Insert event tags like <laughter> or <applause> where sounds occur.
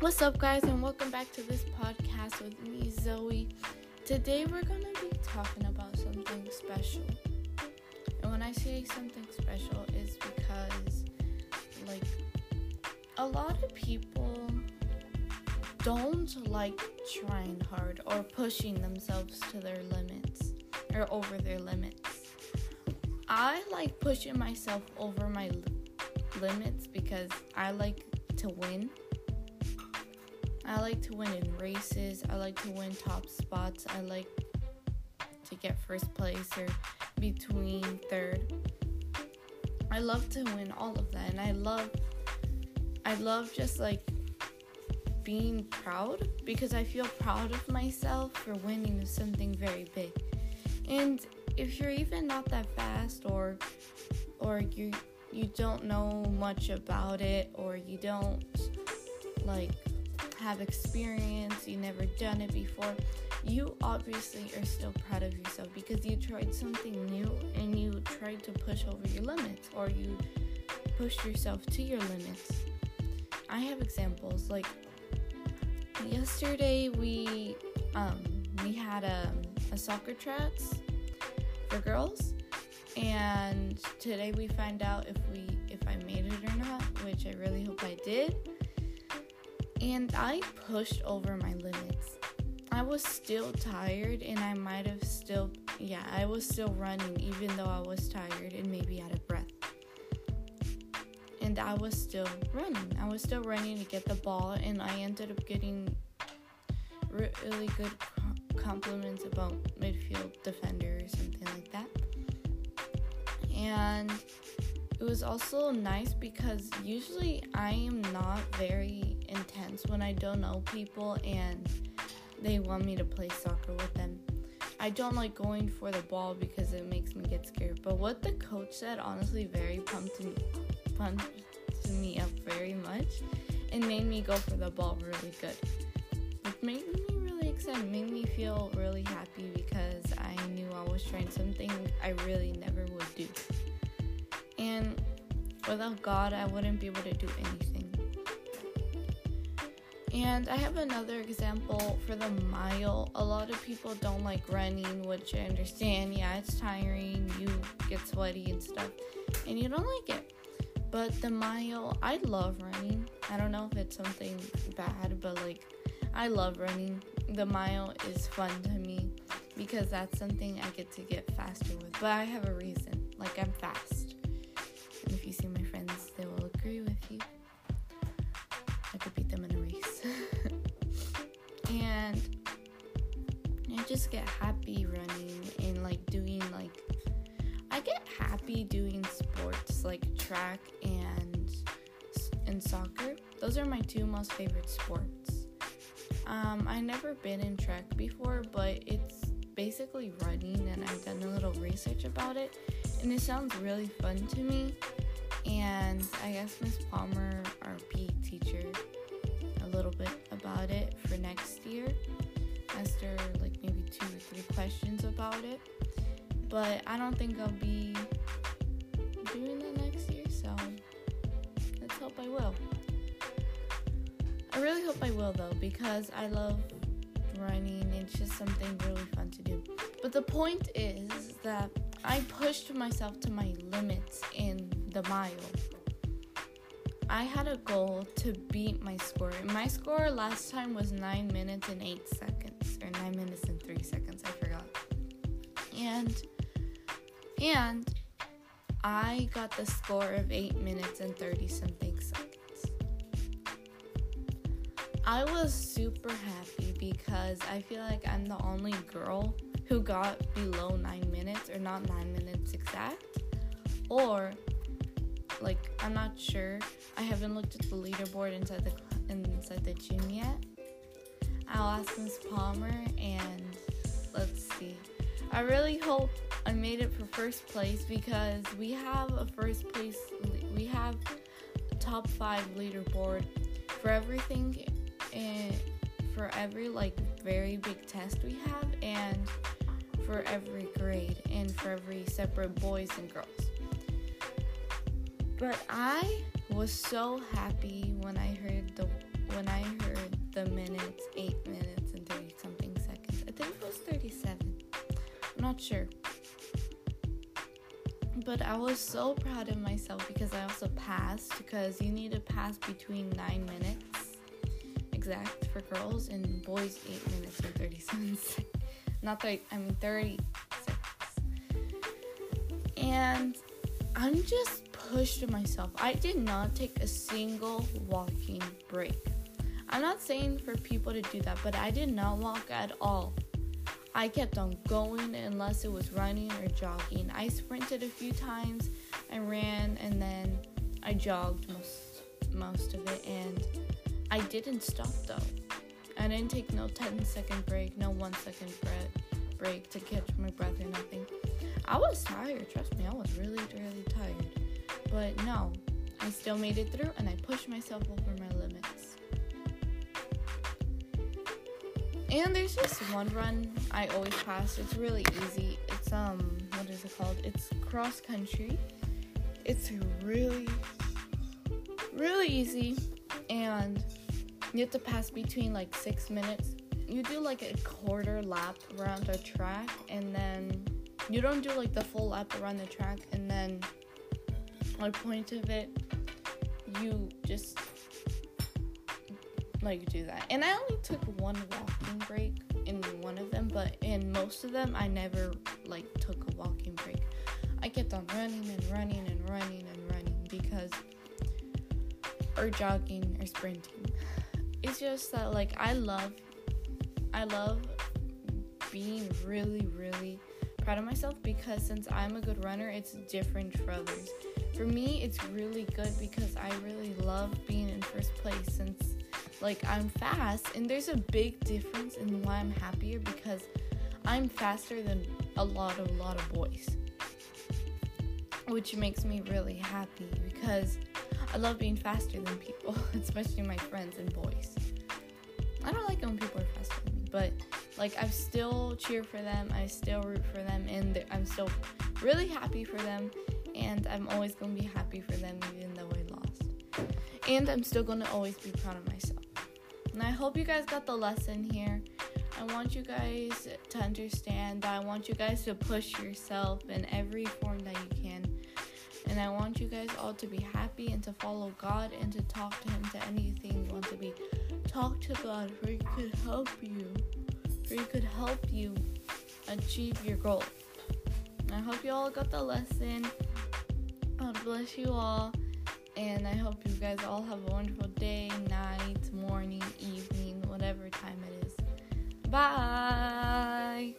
What's up, guys, and welcome back to this podcast with me, Zoe. Today, we're to be talking about something special. And when I say something special, is because, like, a lot of people don't like trying hard or pushing themselves to their limits or over their limits. I like pushing myself over my limits because I like to win. I like to win in races. I like to win top spots. I like to get first place or between third. I love to win all of that and I love I love just like being proud because I feel proud of myself for winning something very big. And if you're even not that fast or or you you don't know much about it or you don't like have experience, you never done it before, you obviously are still proud of yourself because you tried something new and you tried to push over your limits or you pushed yourself to your limits. I have examples like yesterday we um we had a, a soccer trats for girls and today we find out if we if I made it or not, which I really hope I did. And I pushed over my limits. I was still tired and I might have still yeah, I was still running even though I was tired and maybe out of breath. And I was still running. I was still running to get the ball and I ended up getting really good compliments about midfield defender or something like that. And it was also nice because usually I am not very when I don't know people and they want me to play soccer with them. I don't like going for the ball because it makes me get scared. But what the coach said honestly very pumped me pumped me up very much and made me go for the ball really good. It made me really excited, made me feel really happy because I knew I was trying something I really never would do. And without God, I wouldn't be able to do anything. And I have another example for the mile. A lot of people don't like running, which I understand. Yeah, it's tiring, you get sweaty and stuff, and you don't like it. But the mile, I love running. I don't know if it's something bad, but like, I love running. The mile is fun to me because that's something I get to get faster with. But I have a reason. Like, I'm fast. And I just get happy running and like doing like I get happy doing sports like track and and soccer. Those are my two most favorite sports. Um, I never been in track before, but it's basically running, and I've done a little research about it, and it sounds really fun to me. And I guess Miss Palmer, our PE teacher, little bit about it for next year. Asked her like maybe two or three questions about it, but I don't think I'll be doing that next year. So let's hope I will. I really hope I will though because I love running. It's just something really fun to do. But the point is that I pushed myself to my limits in the mile. I had a goal to beat my score. My score last time was 9 minutes and 8 seconds or 9 minutes and 3 seconds, I forgot. And and I got the score of 8 minutes and 30 something seconds. I was super happy because I feel like I'm the only girl who got below 9 minutes or not 9 minutes exact or like I'm not sure. I haven't looked at the leaderboard inside the inside the gym yet. I'll ask Miss Palmer and let's see. I really hope I made it for first place because we have a first place we have a top 5 leaderboard for everything and for every like very big test we have and for every grade and for every separate boys and girls. But I was so happy when I heard the when I heard the minutes, 8 minutes and 30 something seconds. I think it was 37. I'm not sure. But I was so proud of myself because I also passed because you need to pass between 9 minutes exact for girls and boys 8 minutes and 30 <laughs> seconds. Not 30, I mean 30 seconds. And I'm just pushed myself. I did not take a single walking break. I'm not saying for people to do that, but I did not walk at all. I kept on going unless it was running or jogging. I sprinted a few times, I ran, and then I jogged most most of it, and I didn't stop though. I didn't take no 10 second break, no one second break to catch my breath or nothing. I was tired, trust me, I was really, really tired. But no, I still made it through and I pushed myself over my limits. And there's just one run I always pass. It's really easy. It's um what is it called? It's cross country. It's really really easy and you have to pass between like 6 minutes. You do like a quarter lap around a track and then you don't do like the full lap around the track and then my point of it you just like do that. And i only took one walking break in one of them but in most of them i never like took a walking break. I kept on running and running and running and running because or jogging or sprinting. It's just that like i love i love being really really proud of myself because since I'm a good runner, it's different for others. For me, it's really good because I really love being in first place since like I'm fast and there's a big difference in why I'm happier because I'm faster than a lot of a lot of boys. Which makes me really happy because I love being faster than people, <laughs> especially my friends and boys. I don't like when people are faster than me, but like I still cheer for them, I still root for them, and I'm still really happy for them, and I'm always gonna be happy for them even though I lost. And I'm still gonna always be proud of myself. And I hope you guys got the lesson here. I want you guys to understand that I want you guys to push yourself in every form that you can. And I want you guys all to be happy and to follow God and to talk to Him to anything you want to be. Talk to God for He could help you where He could help you achieve your goal. I hope you all got the lesson. God bless you all. And I hope you guys all have a wonderful day, night, morning, evening, whatever time it is. Bye.